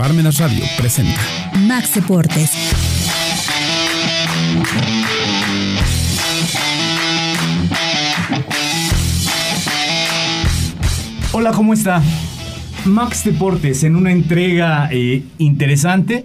Parmenas Radio presenta Max Deportes. Hola, ¿cómo está? Max Deportes en una entrega eh, interesante.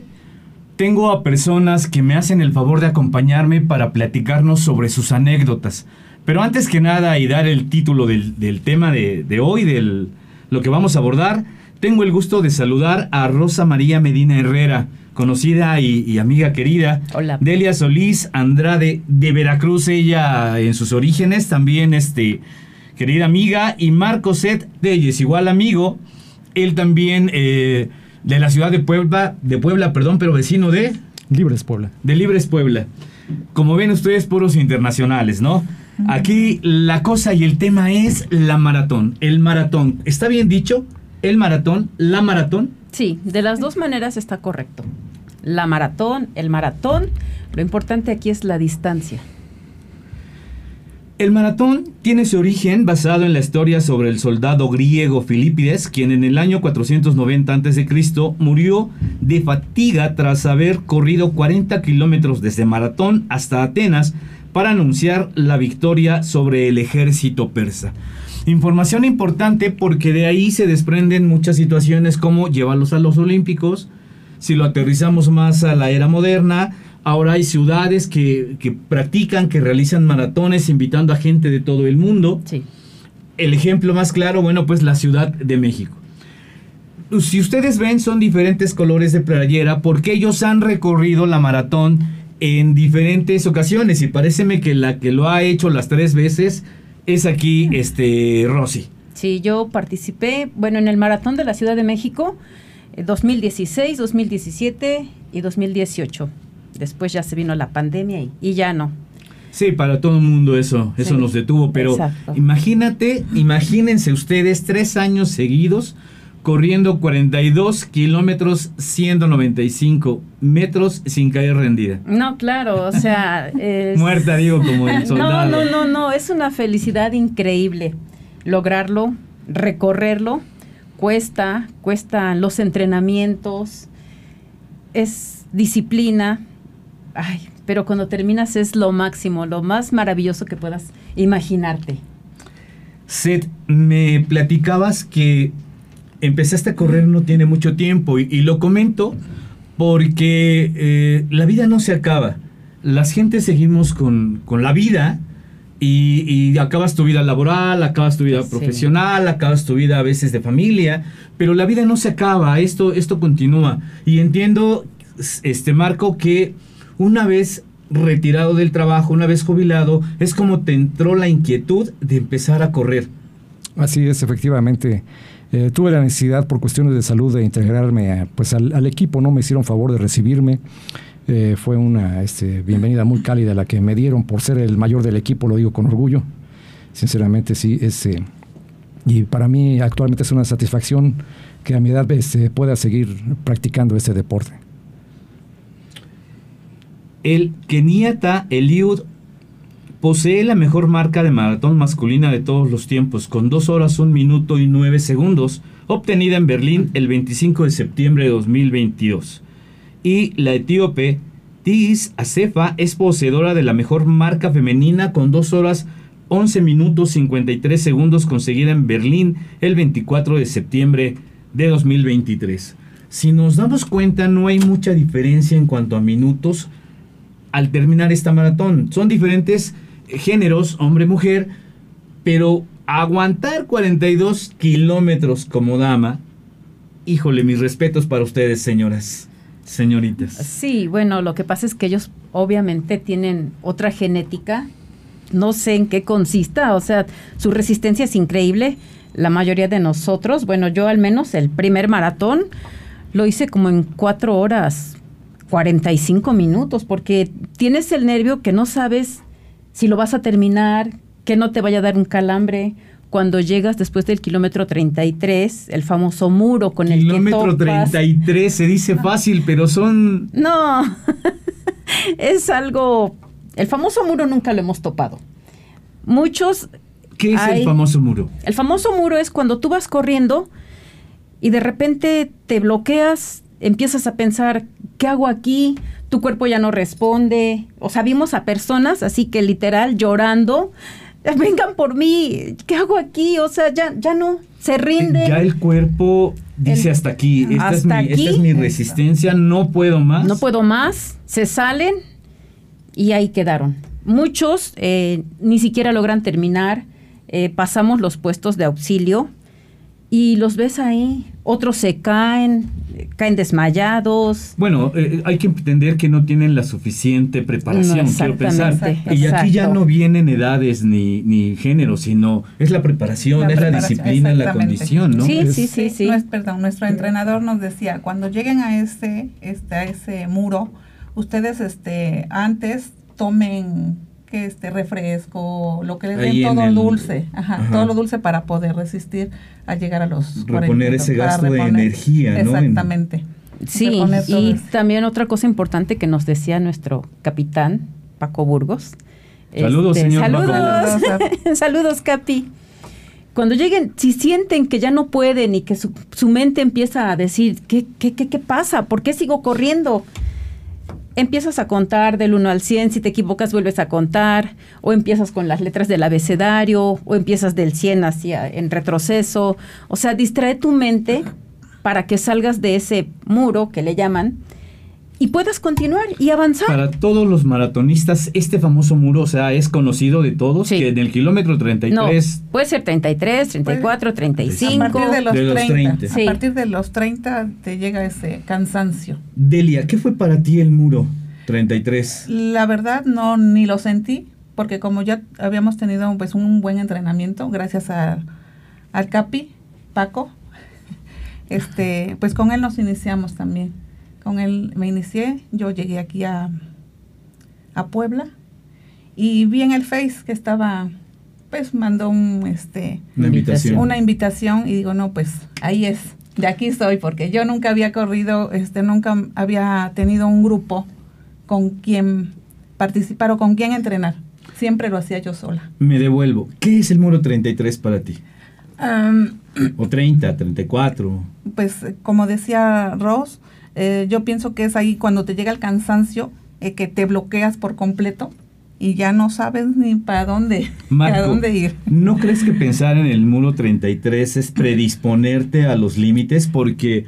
Tengo a personas que me hacen el favor de acompañarme para platicarnos sobre sus anécdotas. Pero antes que nada y dar el título del, del tema de, de hoy, de lo que vamos a abordar, tengo el gusto de saludar a Rosa María Medina Herrera, conocida y, y, amiga querida. Hola. Delia Solís Andrade de Veracruz, ella en sus orígenes, también este, querida amiga. Y Marco Set Telles, igual amigo, él también eh, de la ciudad de Puebla, de Puebla, perdón, pero vecino de... Libres Puebla. De Libres Puebla. Como ven ustedes, puros internacionales, ¿no? Aquí la cosa y el tema es la maratón. El maratón. ¿Está bien dicho? El maratón, la maratón. Sí, de las dos maneras está correcto. La maratón, el maratón. Lo importante aquí es la distancia. El maratón tiene su origen basado en la historia sobre el soldado griego Filipides, quien en el año 490 a.C. murió de fatiga tras haber corrido 40 kilómetros desde Maratón hasta Atenas para anunciar la victoria sobre el ejército persa. Información importante porque de ahí se desprenden muchas situaciones como llevarlos a los Olímpicos, si lo aterrizamos más a la era moderna, ahora hay ciudades que, que practican, que realizan maratones invitando a gente de todo el mundo. Sí. El ejemplo más claro, bueno, pues la Ciudad de México. Si ustedes ven, son diferentes colores de playera porque ellos han recorrido la maratón en diferentes ocasiones y pareceme que la que lo ha hecho las tres veces es aquí este Rosy. Sí, yo participé, bueno, en el maratón de la Ciudad de México, eh, 2016, 2017 y 2018. Después ya se vino la pandemia y, y ya no. Sí, para todo el mundo eso, eso Sí, nos detuvo, pero exacto. imagínate, imagínense ustedes tres años seguidos corriendo 42 kilómetros, 195 metros sin caer rendida. No, claro, o sea... es- Muerta, digo, como el No, soldado. no, no, no, es una felicidad increíble lograrlo, recorrerlo. Cuesta, cuestan los entrenamientos, es disciplina. Ay, pero cuando terminas es lo máximo, lo más maravilloso que puedas imaginarte. Seth, me platicabas que empezaste a correr no tiene mucho tiempo y, y lo comento porque eh, la vida no se acaba. Las gentes seguimos con, con la vida y, y acabas tu vida laboral, acabas tu vida Sí. profesional, acabas tu vida a veces de familia, pero la vida no se acaba, esto, esto continúa. Y entiendo, este Marco, que una vez retirado del trabajo, una vez jubilado, es como te entró la inquietud de empezar a correr. Así es, efectivamente. Eh, tuve la necesidad por cuestiones de salud de integrarme a, pues al, equipo, ¿no? Me hicieron favor de recibirme. Eh, fue una este, bienvenida muy cálida la que me dieron por ser el mayor del equipo, lo digo con orgullo. Sinceramente, sí, es, eh, y para mí actualmente es una satisfacción que a mi edad este, pueda seguir practicando este deporte. El Keniata Eliud posee la mejor marca de maratón masculina de todos los tiempos, con 2 horas 1 minuto y 9 segundos, obtenida en Berlín el 25 de septiembre de 2022. Y la etíope Tigis Acefa es poseedora de la mejor marca femenina con 2 horas 11 minutos 53 segundos conseguida en Berlín el 24 de septiembre de 2023. Si nos damos cuenta, no hay mucha diferencia en cuanto a minutos al terminar esta maratón. Son diferentes géneros, hombre-mujer, pero aguantar 42 kilómetros como dama, híjole, mis respetos para ustedes, señoras, señoritas. Sí, bueno, lo que pasa es que ellos obviamente tienen otra genética. No sé en qué consista, o sea, su resistencia es increíble. La mayoría de nosotros, bueno, yo al menos el primer maratón lo hice como en cuatro horas 45 minutos, porque tienes el nervio que no sabes si lo vas a terminar, que no te vaya a dar un calambre. Cuando llegas después del kilómetro 33, el famoso muro con el que Kilómetro topas. 33 se dice fácil, pero son... No, es algo... El famoso muro nunca lo hemos topado. Muchos... ¿Qué es hay- el famoso muro? El famoso muro es cuando tú vas corriendo y de repente te bloqueas empiezas a pensar, ¿qué hago aquí? Tu cuerpo ya no responde. O sea, vimos a personas así que literal llorando, vengan por mí, ¿qué hago aquí? O sea, ya, ya no, se rinde. Ya el cuerpo dice hasta aquí, esta, es, mi, esta es mi resistencia, no puedo más. No puedo más, se salen y ahí quedaron. Muchos eh, ni siquiera logran terminar, eh, pasamos los puestos de auxilio y los ves ahí, otros se caen, caen desmayados. Bueno, eh, hay que entender que no tienen la suficiente preparación, quiero pensar. Y aquí ya no vienen edades ni, ni género, sino es la preparación, es la disciplina, la condición, ¿no? Sí, sí, sí, sí. perdón, nuestro entrenador nos decía, cuando lleguen a ese, este, a ese muro, ustedes este, antes tomen que este refresco, lo que les den todo dulce, ajá, todo lo dulce para poder resistir a llegar a los reponer ese gasto de energía, ¿no? Exactamente. Sí, y también otra cosa importante que nos decía nuestro capitán Paco Burgos. Saludos, este, señor. Saludos, saludos, Capi. Cuando lleguen, si sienten que ya no pueden y que su, su mente empieza a decir, ¿qué, qué, qué, qué pasa? ¿Por qué sigo corriendo? Empiezas a contar del 1 al 100, si te equivocas vuelves a contar, o empiezas con las letras del abecedario, o empiezas del 100 hacia en retroceso, o sea, distrae tu mente para que salgas de ese muro que le llaman y puedas continuar y avanzar. Para todos los maratonistas, este famoso muro, o sea, es conocido de todos, que en el kilómetro 33... No, puede ser 33, 34, 35. A partir de los, 30. A partir de los 30 te llega ese cansancio. Delia, ¿qué fue para ti el muro 33? La verdad, no, ni lo sentí, porque como ya habíamos tenido pues un buen entrenamiento, gracias a, al Capi, Paco, este, pues con él nos iniciamos también con él me inicié, yo llegué aquí a, a Puebla y vi en el Face que estaba, pues mandó un, este, una invitación. una invitación y digo, no, pues ahí es, de aquí soy, porque yo nunca había corrido, este, nunca había tenido un grupo con quien participar o con quien entrenar. Siempre lo hacía yo sola. Me devuelvo. ¿Qué es el muro 33 para ti? o 30, 34. Pues como decía Ross, eh, yo pienso que es ahí cuando te llega el cansancio, eh, que te bloqueas por completo y ya no sabes ni para dónde, para dónde ir. ¿No crees que pensar en el muro 33 es predisponerte a los límites? Porque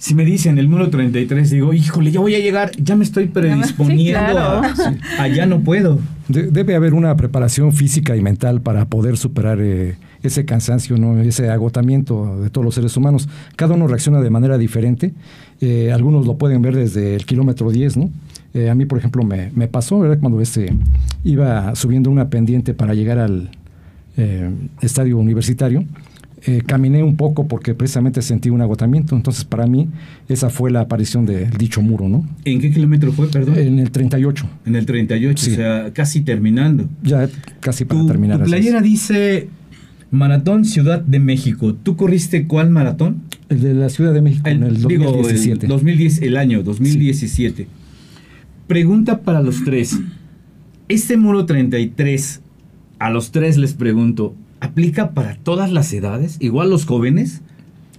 si me dicen el muro 33, digo, híjole, ya voy a llegar, ya me estoy predisponiendo a, allá no puedo. debe haber una preparación física y mental para poder superar eh, ese cansancio, ¿no? ese agotamiento de todos los seres humanos. Cada uno reacciona de manera diferente. Eh, algunos lo pueden ver desde el kilómetro 10, ¿no? Eh, a mí, por ejemplo, me, me pasó, ¿verdad? Cuando este, iba subiendo una pendiente para llegar al eh, estadio universitario, caminé un poco porque precisamente sentí un agotamiento. Entonces, para mí, esa fue la aparición del dicho muro, ¿no? ¿En qué kilómetro fue, perdón? En el 38. En el 38, o sea, casi terminando. Ya casi para terminar. Tu playera dice Maratón Ciudad de México. ¿Tú corriste cuál maratón? El de la Ciudad de México, en el 2017. el, 2010, el año 2017. Pregunta para los tres. Este muro 33, a los tres les pregunto, ¿aplica para todas las edades? ¿Igual los jóvenes?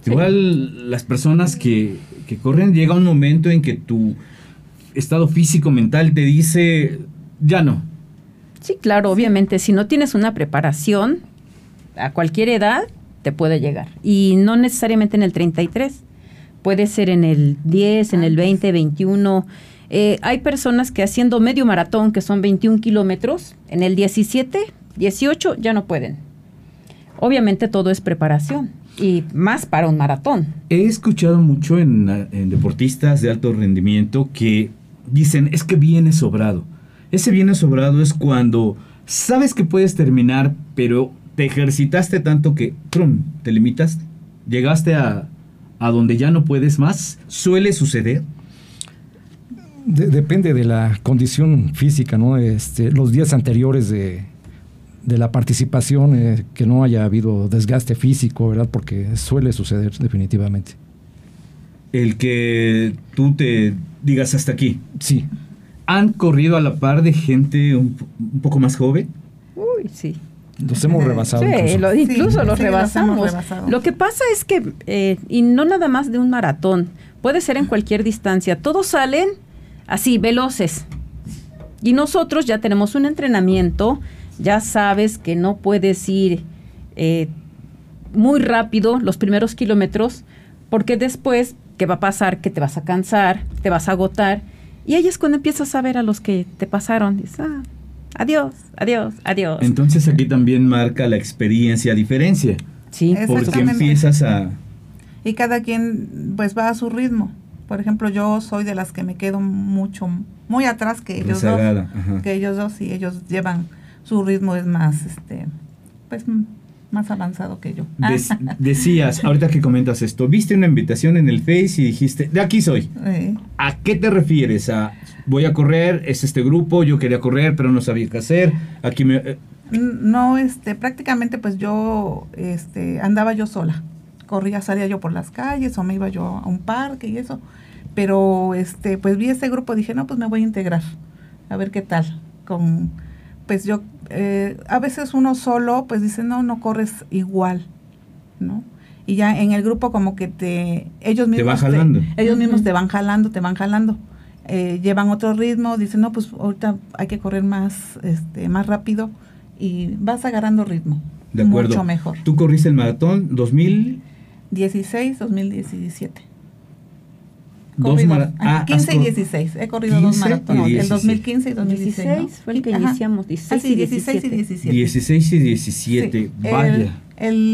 Igual las personas que, que corren, llega un momento en que tu estado físico, mental te dice, ya no. Sí, claro, obviamente, si no tienes una preparación, a cualquier edad te puede llegar. Y no necesariamente en el 33, puede ser en el 10, en el 20, 21. Eh, hay personas que haciendo medio maratón, que son 21 kilómetros, en el 17, 18 ya no pueden. Obviamente todo es preparación y más para un maratón. He escuchado mucho en, en deportistas de alto rendimiento que dicen, es que viene sobrado. Ese viene sobrado es cuando sabes que puedes terminar, pero te ejercitaste tanto que, trum, te limitas, llegaste a, a donde ya no puedes más, suele suceder. depende de la condición física, ¿no? Este, los días anteriores de, de la participación, eh, que no haya habido desgaste físico, ¿verdad? Porque suele suceder definitivamente. El que tú te digas hasta aquí. Sí. ¿Han corrido a la par de gente un, un poco más joven? Uy, sí. Los hemos rebasado. incluso, los rebasamos. Lo que pasa es que, eh, y no nada más de un maratón, puede ser en cualquier distancia. Todos salen así, veloces. Y nosotros ya tenemos un entrenamiento, ya sabes que no puedes ir eh, muy rápido los primeros kilómetros, porque después, ¿qué va a pasar? Que te vas a cansar, te vas a agotar. Y ahí es cuando empiezas a ver a los que te pasaron. Dices, ah, adiós, adiós, adiós. Entonces aquí también marca la experiencia diferencia. Sí. Porque empiezas a... Y cada quien pues va a su ritmo. Por ejemplo, yo soy de las que me quedo mucho, muy atrás que ellos Rezagada, dos. ajá. Que ellos dos y ellos llevan, su ritmo es más, este, pues más avanzado que yo. Des- decías, ahorita que comentas esto, viste una invitación en el Face y dijiste, de aquí soy. Eh, ¿A qué te refieres? ¿A voy a correr? ¿Es este grupo? Yo quería correr, pero no sabía qué hacer. Aquí me... eh, no, este, prácticamente pues yo, este, andaba yo sola. Corría, salía yo por las calles o me iba yo a un parque y eso. Pero, este, pues vi ese grupo, dije, no, pues me voy a integrar. A ver qué tal. Con, pues yo, eh, a veces uno solo, pues dice, no, no corres igual, ¿no? Y ya en el grupo como que te, ellos Te mismos va jalando. ellos mismos te van jalando, te van jalando. Eh, llevan otro ritmo, dicen, no, pues ahorita hay que correr más, este, más rápido y vas agarrando ritmo. De acuerdo. Mucho mejor. Tú corriste el maratón 2000... 16, 2017. Dos Corrido. mara- Ah, ah, 15 has y cor- 16. He corrido 15 dos maratones. El 16. 2015 y 2016. ¿no? 16 fue el que Ajá. iniciamos, 16 Ah, sí, y 16 y 17. 16 y 17. Sí, Vaya. El,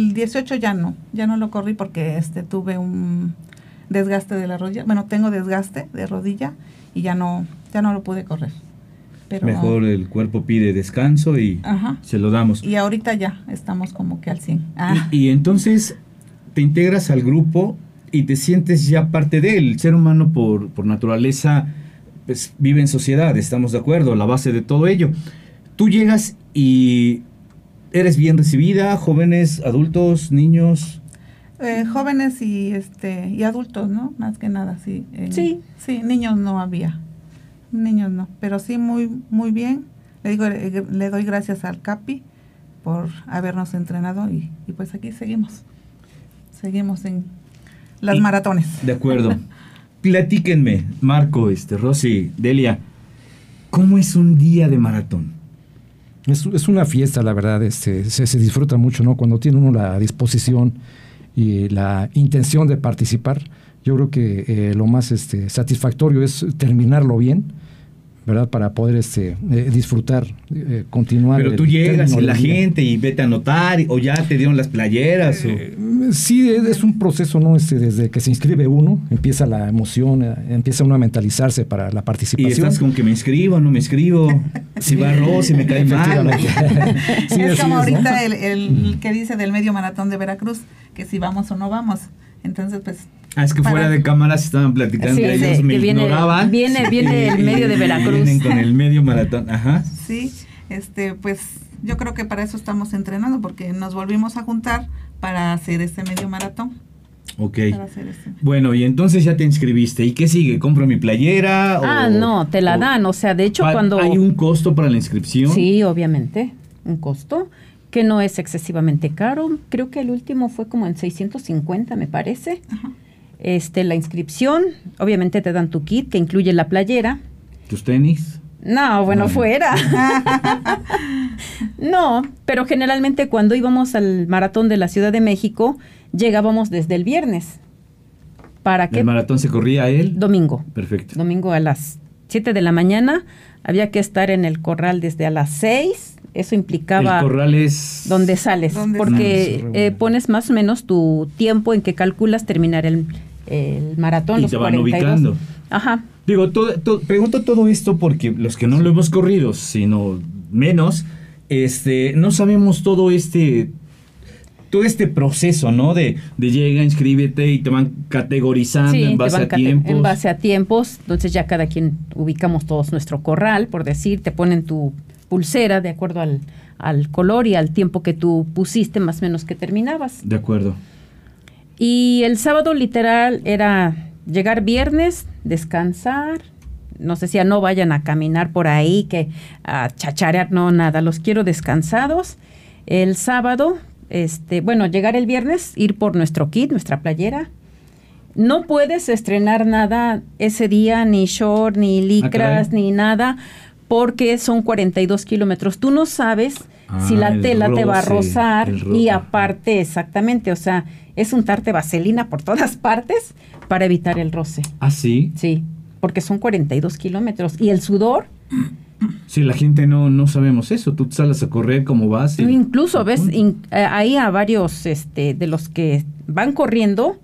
el 18 ya no, ya no lo corrí porque este tuve un desgaste de la rodilla. Bueno, tengo desgaste de rodilla y ya no, ya no lo pude correr. Pero, Mejor el cuerpo pide descanso y Ajá. se lo damos. Y ahorita ya estamos como que al 100. Ah, Y, y entonces te integras al grupo y te sientes ya parte de él. El ser humano por, por naturaleza pues, vive en sociedad, estamos de acuerdo, la base de todo ello. Tú llegas y eres bien recibida, jóvenes, adultos, niños. eh, jóvenes y este y adultos, ¿no? Más que nada, sí. En- Sí. Sí, niños no había. Niños no, pero sí muy muy bien. Le digo eh, le doy gracias al Capi por habernos entrenado y, y pues aquí seguimos. Seguimos en las Y- maratones. De acuerdo. Platíquenme, Marco, este, Rosy, Delia, ¿cómo es un día de maratón? Es, es una fiesta, la verdad, este, se, se disfruta mucho, ¿no? Cuando tiene uno la disposición y la intención de participar, yo creo que eh, lo más este, satisfactorio es terminarlo bien, ¿verdad? Para poder este, eh, disfrutar, eh, continuar. Pero tú llegas y la gente y vete a anotar, o ya te dieron las playeras. o- Eh, Sí, es, es un proceso, ¿no? Este, desde que se inscribe uno, empieza la emoción, eh, empieza uno a mentalizarse para la Y participación. estás con que me inscribo, no me inscribo. Si va Rosy, me cae mal. Sí, es como es, ¿no? ahorita el, el que dice del medio maratón de Veracruz, que si vamos o no vamos. Entonces, pues Ah, es que Para- fuera de cámaras estaban platicando Sí, que sí, ellos me viene- ignoraban. viene- viene el Y- medio de Veracruz. Vienen con el medio maratón, ajá. Sí, este, pues yo creo que para eso estamos entrenando, porque nos volvimos a juntar para hacer este medio maratón. Ok. Para hacer este. Bueno, y entonces ya te inscribiste. ¿Y qué sigue? ¿Compro mi playera? Ah, o- no, te la o- dan. O sea, de hecho, cuando. ¿Hay un costo para la inscripción? Sí, obviamente, un costo que no es excesivamente caro. Creo que el último fue como en 650, me parece. Ajá. Este, la inscripción, obviamente te dan tu kit que incluye la playera. ¿Tus tenis? No, bueno, fuera. no, pero generalmente cuando íbamos al maratón de la Ciudad de México, llegábamos desde el viernes. ¿Para qué? ¿El maratón se corría él? Domingo. Perfecto. Domingo a las 7 de la mañana. Había que estar en el corral desde a las 6. Eso implicaba El corral es... donde sales, ¿Dónde porque sales? eh, pones más o menos tu tiempo en que calculas terminar el, el maratón. Y los te van 42. ubicando. Ajá. Digo, todo- todo- pregunto todo esto porque los que no lo hemos corrido, sino menos, este, no sabemos todo este, todo este proceso, ¿no? De, de llega, inscríbete y te van categorizando Sí, en base a tiempos. En base a tiempos, entonces ya cada quien ubicamos todos nuestro corral, por decir, te ponen tu pulsera de acuerdo al, al color y al tiempo que tú pusiste, más o menos que terminabas. De acuerdo. Y el sábado literal era llegar viernes, descansar. Nos decía, no vayan a caminar por ahí, que a chacharear, no, nada, los quiero descansados. El sábado, este, bueno, llegar el viernes, ir por nuestro kit, nuestra playera. No puedes estrenar nada ese día, ni short, ni licras, caray. ni nada, porque son 42 kilómetros. Tú no sabes si Ah, la el tela te va a rozar y aparte, exactamente, o sea, es untarte vaselina por todas partes para evitar el roce. ¿Ah, sí? Sí, porque son 42 kilómetros. Y el sudor, Sí, la gente no, no sabemos eso. Tú sales a correr como vas. y- incluso ves in- eh, ahí a varios este, de los que van corriendo,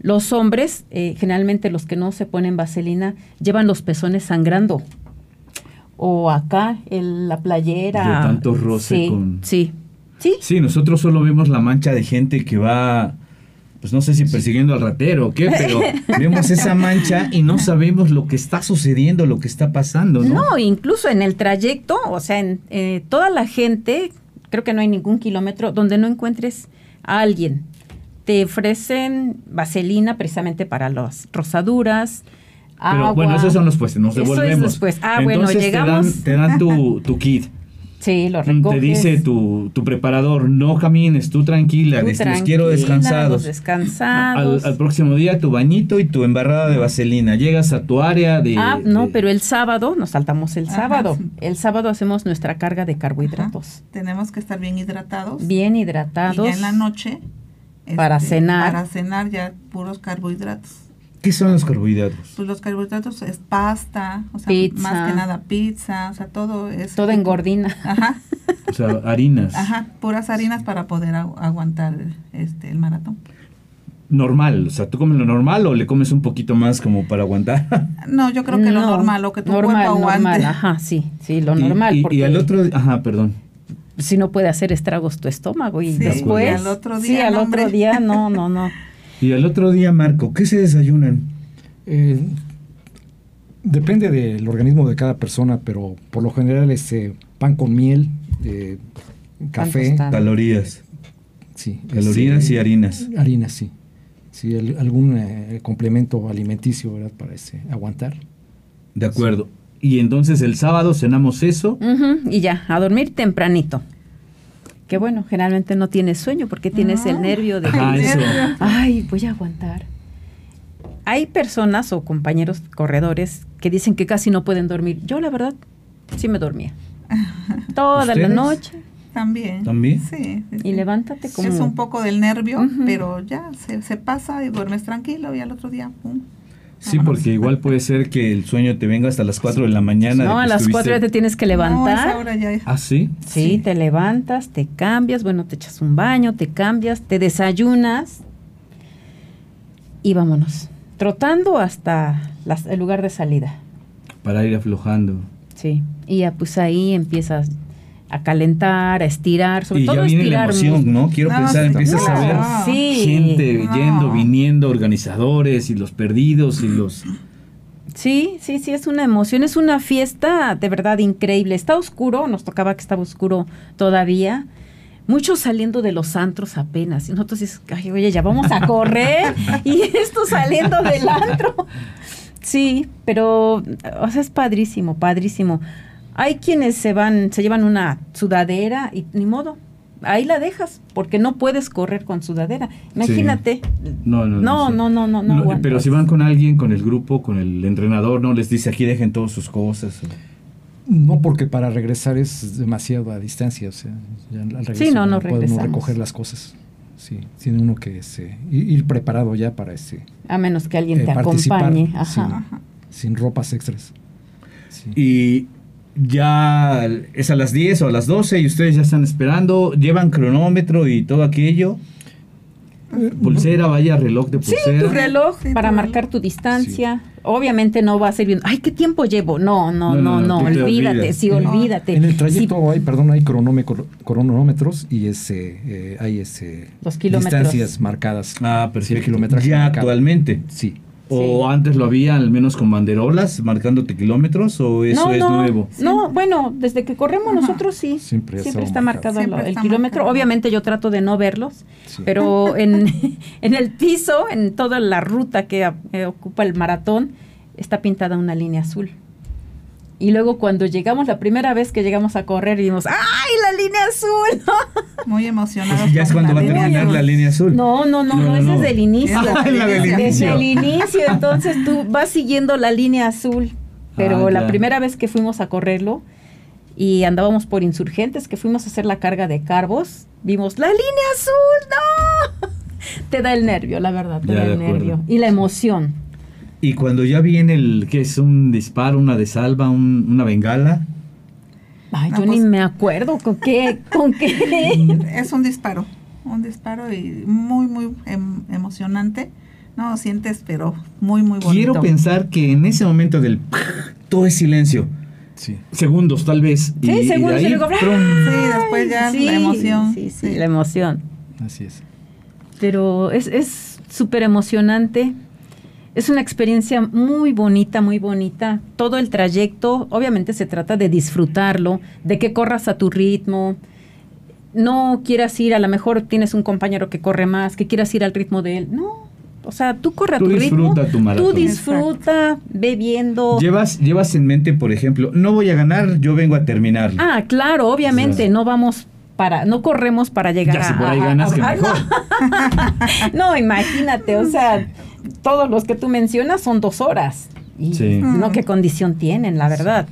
los hombres, eh, generalmente los que no se ponen vaselina, llevan los pezones sangrando. O acá, en la playera. De tanto roce sí, con- Sí, sí. Sí, nosotros solo vemos la mancha de gente que va, pues no sé si persiguiendo al ratero o qué, pero vemos esa mancha y no sabemos lo que está sucediendo, lo que está pasando, ¿no? No, incluso en el trayecto, o sea, en eh, toda la gente, creo que no hay ningún kilómetro donde no encuentres a alguien. Te ofrecen vaselina precisamente para las rosaduras. Pero agua. bueno, esos son los pues, nos Eso es devolvemos. Ah, bueno, llegamos. Te dan, te dan tu, tu kit. Sí, lo Te recoges. dice tu, tu preparador, no camines, tú tranquila, Tú les, les quiero descansados. los descansados. Al, al próximo día tu bañito y tu embarrada de vaselina. Llegas a tu área de... Ah, no, de- pero el sábado, nos saltamos el Ajá, sábado. sí. El sábado hacemos nuestra carga de carbohidratos. Tenemos que estar bien hidratados. Bien Y hidratados. ya en la noche. Para este, cenar. Para cenar ya puros carbohidratos. ¿Qué son los carbohidratos? Pues los carbohidratos es pasta, o sea, Pizza. más que nada pizza, o sea, todo es... Todo engordina. Ajá, O sea, harinas. ajá, puras harinas para poder agu- aguantar este, el maratón. Normal, o sea, ¿tú comes lo normal o le comes un poquito más como para aguantar? No, yo creo que lo No, normal, lo que tu normal, cuerpo aguante. normal, ajá, sí, sí, lo Y- normal, y, porque y al otro, ajá, perdón. si no puede hacer estragos tu estómago y Sí, después, y al otro sí, día, al no, otro día, no, no, no. Y al otro día, Marco, ¿qué se desayunan? Eh, depende del organismo de cada persona, pero por lo general este pan con miel, eh, café. Calorías. sí, Calorías y harinas. Harinas, sí. Sí, el- algún eh, complemento alimenticio, ¿verdad? Para este, aguantar. De acuerdo. Y entonces el sábado cenamos eso. Y ya, a dormir tempranito. Que bueno, generalmente no tienes sueño porque tienes el No. nervio de que, ay, voy a aguantar. Hay personas o compañeros corredores que dicen que casi no pueden dormir. Yo la verdad sí me dormía. Toda la noche. También. ¿También? Sí. sí, Y sí. levántate como... Es un poco del nervio, pero ya se, se pasa y duermes tranquilo y al otro día, pum. Sí, porque igual puede ser que el sueño te venga hasta las 4 de la mañana. No, a las estuviste- cuatro ya te tienes que No, levantar. hora ya es- Ah, sí. Sí, Sí. te levantas, te cambias, bueno, te echas un baño, te cambias, te desayunas y vámonos. Trotando hasta las- el lugar de salida. Para ir aflojando. Sí. Y ya pues ahí empiezas a calentar, a estirar, sobre y todo ya viene la estirar emoción, mucho. ¿no? Quiero No, pensar, sí, empiezas a ver. Sí. gente No. yendo, viniendo, organizadores y los perdidos y los... Sí, sí, sí, es una emoción, es una fiesta de verdad increíble. Está oscuro, nos tocaba que estaba oscuro todavía. Muchos saliendo de los antros apenas. Y nosotros dices, ay, oye, ya vamos a correr. y esto saliendo del antro. Sí, pero, o sea, es padrísimo, padrísimo. Hay quienes se van, se llevan una sudadera y ni modo. Ahí la dejas, porque no puedes correr con sudadera. Imagínate. No, no, No, no, no, no, no pero si van con alguien, con el grupo, con el entrenador, no les dice aquí dejen todas sus cosas. No porque para regresar es demasiada distancia, o sea, ya al regreso Sí, no, no puede uno regresamos. recoger las cosas. Sí, tiene uno que este, ir preparado ya para este, A menos que alguien eh, te acompañe. Ajá. sin, Ajá. sin ropas extras. Sí. Y ya es a las 10 o a las 12 y ustedes ya están esperando, llevan cronómetro y todo aquello. Pulsera, vaya reloj de Sí, pulsera. tu reloj Sí, para marcar tu distancia. Obviamente no va a ser bien. Ay, ¿qué tiempo llevo? No, no, No, no, olvídate, olvidas. sí, olvídate. En el Sí, trayecto hay, perdón, hay cronómetro- cronómetros y ese, eh, hay ese Los kilómetros. distancias marcadas. Ah, Sí, perfecto. el kilometraje ya marcado. actualmente. Sí. ¿O Sí. antes lo había al menos con banderolas marcándote kilómetros o eso no, es no, nuevo? No, bueno, desde que corremos Ajá. nosotros sí. Siempre Siempre, está marcado, marcado. lo- Siempre el está kilómetro. marcado. Obviamente yo trato de no verlos, Sí. pero en, en el piso, en toda la ruta que eh, ocupa el maratón, está pintada una línea azul. Y luego cuando llegamos, la primera vez que llegamos a correr, vimos, ¡ay, la línea azul. Muy emocionado. Pues ya es cuando va a terminar la línea azul. No, no, no, no, ese es del inicio. Ah, la del Desde inicio. el inicio, entonces tú vas siguiendo la línea azul. Pero Ah, la primera vez que fuimos a correrlo y andábamos por insurgentes, que fuimos a hacer la carga de carbos, vimos la línea azul, no. Te da el nervio, la verdad, te Ya, da el nervio. Y la emoción. Y cuando ya viene el que es un disparo, una de salva, un- una bengala. Ay, No, yo pues- ni me acuerdo con qué, con qué. Es un disparo, un disparo y muy, muy em- emocionante. No, sientes, pero muy, muy bonito. Quiero pensar que en ese momento del todo es silencio. Sí. Segundos, tal vez. Sí, segundos, y ahí, luego, ¡prum! Sí, después ya Sí, la emoción. Sí, sí, la emoción. Así es. pero es es súper emocionante. Es una experiencia muy bonita, muy bonita. Todo el trayecto, obviamente se trata de disfrutarlo, de que corras a tu ritmo. No quieras ir, a lo mejor tienes un compañero que corre más, que quieras ir al ritmo de él. No, o sea, tú corre a tu ritmo. disfruta tu maratón. Tú disfruta, ve viendo. Llevas, llevas en mente, por ejemplo, no voy a ganar, yo vengo a terminarlo. Ah, claro, obviamente, no vamos para, no corremos para llegar Ya, a... si por ahí a- ganas, a- que ah, mejor. No, imagínate, o sea, todos los que tú mencionas son dos horas. Y Sí. no qué condición tienen, la verdad.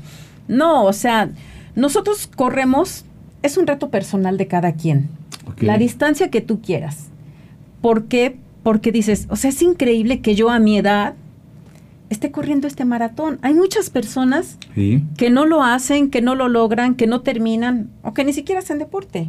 No, o sea, nosotros corremos, es un reto personal de cada quien. La distancia que tú quieras. ¿Por qué? Porque dices, o sea, es increíble que yo a mi edad esté corriendo este maratón. Hay muchas personas Sí. que no lo hacen, que no lo logran, que no terminan o que ni siquiera hacen deporte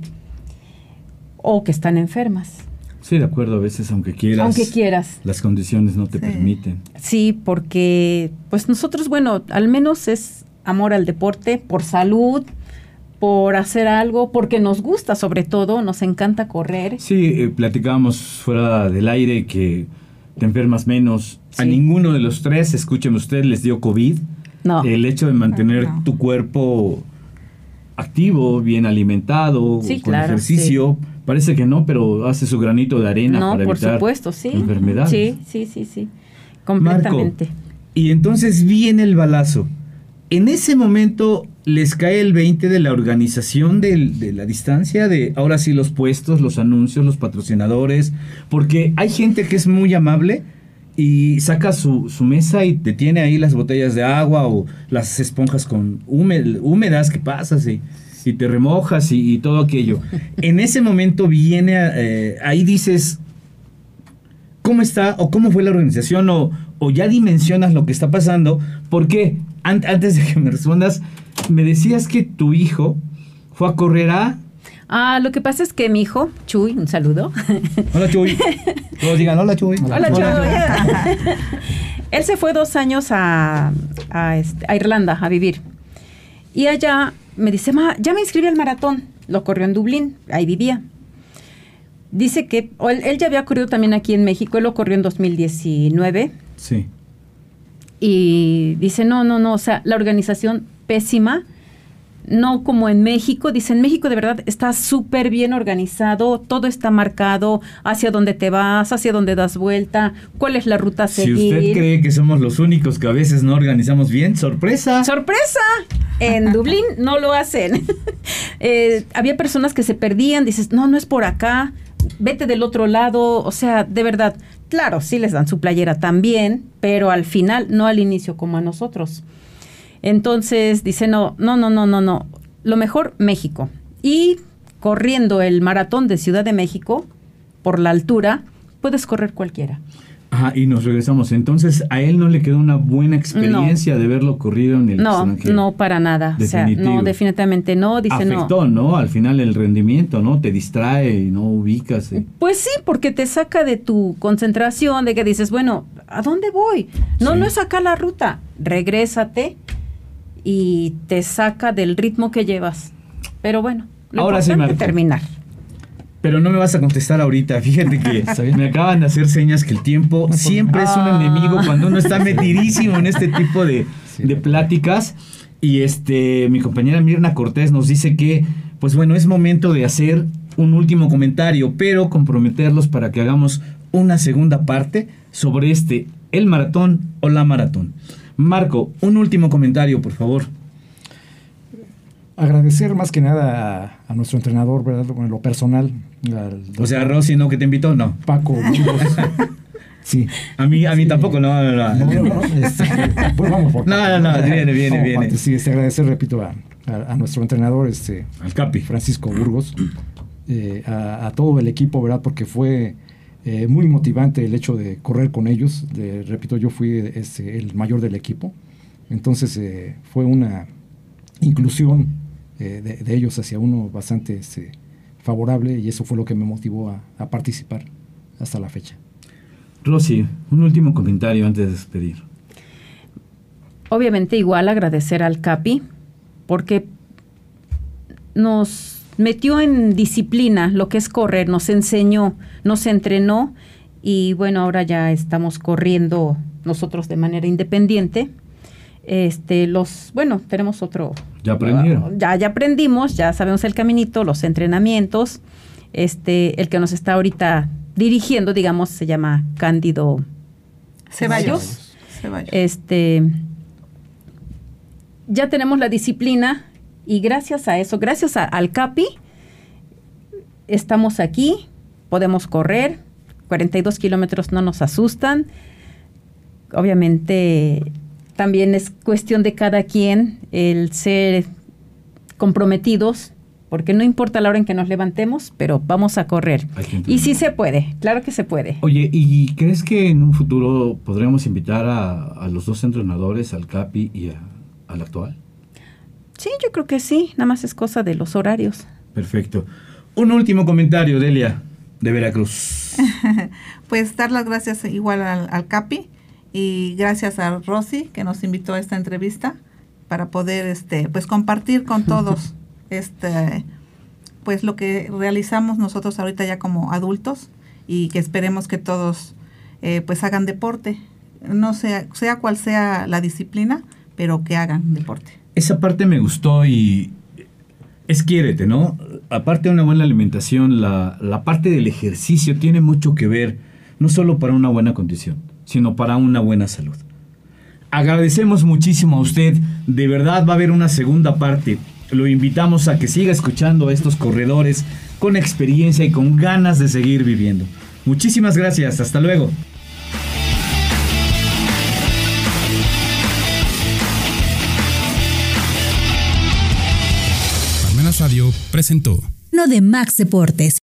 o que están enfermas. Sí, de acuerdo, a veces aunque quieras. Aunque quieras. Las condiciones no te Sí. permiten. Sí, porque pues nosotros, bueno, al menos es amor al deporte, por salud, por hacer algo, porque nos gusta sobre todo, nos encanta correr. Sí, eh, platicábamos fuera del aire que te enfermas menos. A ninguno de los tres, escúcheme usted, les dio COVID. No. El hecho de mantener No. tu cuerpo activo, bien alimentado, Sí, con claro, ejercicio, parece que no, pero hace su granito de arena no, para por evitar supuesto, sí. enfermedades. Sí, sí, sí, sí. Completamente. Marco, y entonces viene el balazo. En ese momento les cae el 20 de la organización del- de la distancia, de ahora sí los puestos, los anuncios, los patrocinadores, porque hay gente que es muy amable y saca su, su mesa y te tiene ahí las botellas de agua o las esponjas con húmed- húmedas que pasas y, y te remojas y, y todo aquello. En ese momento viene, eh, ahí dices, cómo está o cómo fue la organización o, o ya dimensionas lo que está pasando. Porque an- antes de que me respondas, me decías que tu hijo fue a correr a... Ah, lo que pasa es que mi hijo, Chuy, un saludo. Hola Chuy. Todos digan hola Chuy. Hola, Chuy. Él se fue dos años a, a, este, a Irlanda a vivir. Y allá me dice, ma, ya me inscribí al maratón. Lo corrió en Dublín, ahí vivía. Dice que, él, él ya había corrido también aquí en México, él lo corrió en 2019. Sí. Y dice, no, no, no, o sea, la organización pésima, no como en México. Dice, en México de verdad está súper bien organizado, todo está marcado, hacia dónde te vas, hacia dónde das vuelta, cuál es la ruta a Si seguir. usted cree que somos los únicos que a veces no organizamos bien, sorpresa. ¡Sorpresa! En Dublín no lo hacen. Eh, había personas que se perdían, dices, no, no es por acá, vete del otro lado, o sea, de verdad, claro, sí les dan su playera también, pero al final, no al inicio como a nosotros. Entonces dice, no, no, no, no, no, no, lo mejor México. Y corriendo el maratón de Ciudad de México, por la altura, puedes correr cualquiera. Ajá, y nos regresamos. Entonces, a él no le quedó una buena experiencia de verlo corrido en el No, extranjero. no para nada. O sea, Definitivo. no, definitivamente no. Dice no. Afectó, ¿no? Al final el rendimiento, ¿no? Te distrae y no ubicas. eh. Pues sí, porque te saca de tu concentración, de que dices, bueno, ¿a dónde voy? No, Sí. no es acá la ruta. Regrésate y te saca del ritmo que llevas. Pero bueno, lo Ahora sí, terminar. Pero no me vas a contestar ahorita. Fíjate que me acaban de hacer señas que el tiempo siempre es un Ah. enemigo cuando uno está metidísimo en este tipo de, Sí. de pláticas. Y este, mi compañera Mirna Cortés nos dice que, pues bueno, es momento de hacer un último comentario, pero comprometerlos para que hagamos una segunda parte sobre este, el maratón o la maratón. Marco, un último comentario, por favor. agradecer más que nada a, a nuestro entrenador, ¿verdad? En lo personal. al O sea, Rosy, ¿no? Que te invitó, no. Paco. Sí. A mí, a mí tampoco, no, no, no. No, no, no, este, pues vamos por No, no, no, viene, viene, Vamos viene. Sí, este, agradecer, repito, a, a- a nuestro entrenador, este, Al Capi. Francisco Burgos, eh, a, a todo el equipo, ¿verdad? Porque fue eh, muy motivante el hecho de correr con ellos. De- repito, yo fui este, el mayor del equipo. Entonces eh, fue una inclusión eh, de, de ellos hacia uno bastante este, favorable y eso fue lo que me motivó a, a participar hasta la fecha. Rosy, un último comentario antes de despedir. Obviamente igual agradecer al CAPI porque nos metió en disciplina lo que es correr, nos enseñó, nos entrenó y bueno, ahora ya estamos corriendo nosotros de manera independiente. Este, los, bueno, tenemos otro. Ya aprendieron. Ya, ya aprendimos, ya sabemos el caminito, los entrenamientos. Este, el que nos está ahorita dirigiendo, digamos, se llama Cándido Ceballos. Ceballos. este ya tenemos la disciplina y gracias a eso, gracias a- al CAPI, estamos aquí, podemos correr, 42 kilómetros no nos asustan. Obviamente también es cuestión de cada quien el ser comprometidos, porque no importa la hora en que nos levantemos, pero vamos a correr. Y sí se puede, claro que se puede. Oye, ¿y crees que en un futuro podremos invitar a, a los dos entrenadores, al Capi y a- al actual? Sí, yo creo que sí, nada más es cosa de los horarios. Perfecto. Un último comentario, Delia, de Veracruz. Pues dar las gracias igual al, al Capi y gracias a Rosy que nos invitó a esta entrevista para poder este pues compartir con todos este pues lo que realizamos nosotros ahorita ya como adultos y que esperemos que todos eh, pues hagan deporte no sea sea cual sea la disciplina pero que hagan deporte Esa parte me gustó y es quiérete, ¿no? Aparte de una buena alimentación, la, la parte del ejercicio tiene mucho que ver, no solo para una buena condición, sino para una buena salud. Agradecemos muchísimo a usted, de verdad va a haber una segunda parte. Lo invitamos a que siga escuchando a estos corredores con experiencia y con ganas de seguir viviendo. Muchísimas gracias, hasta luego. No de Max Deportes.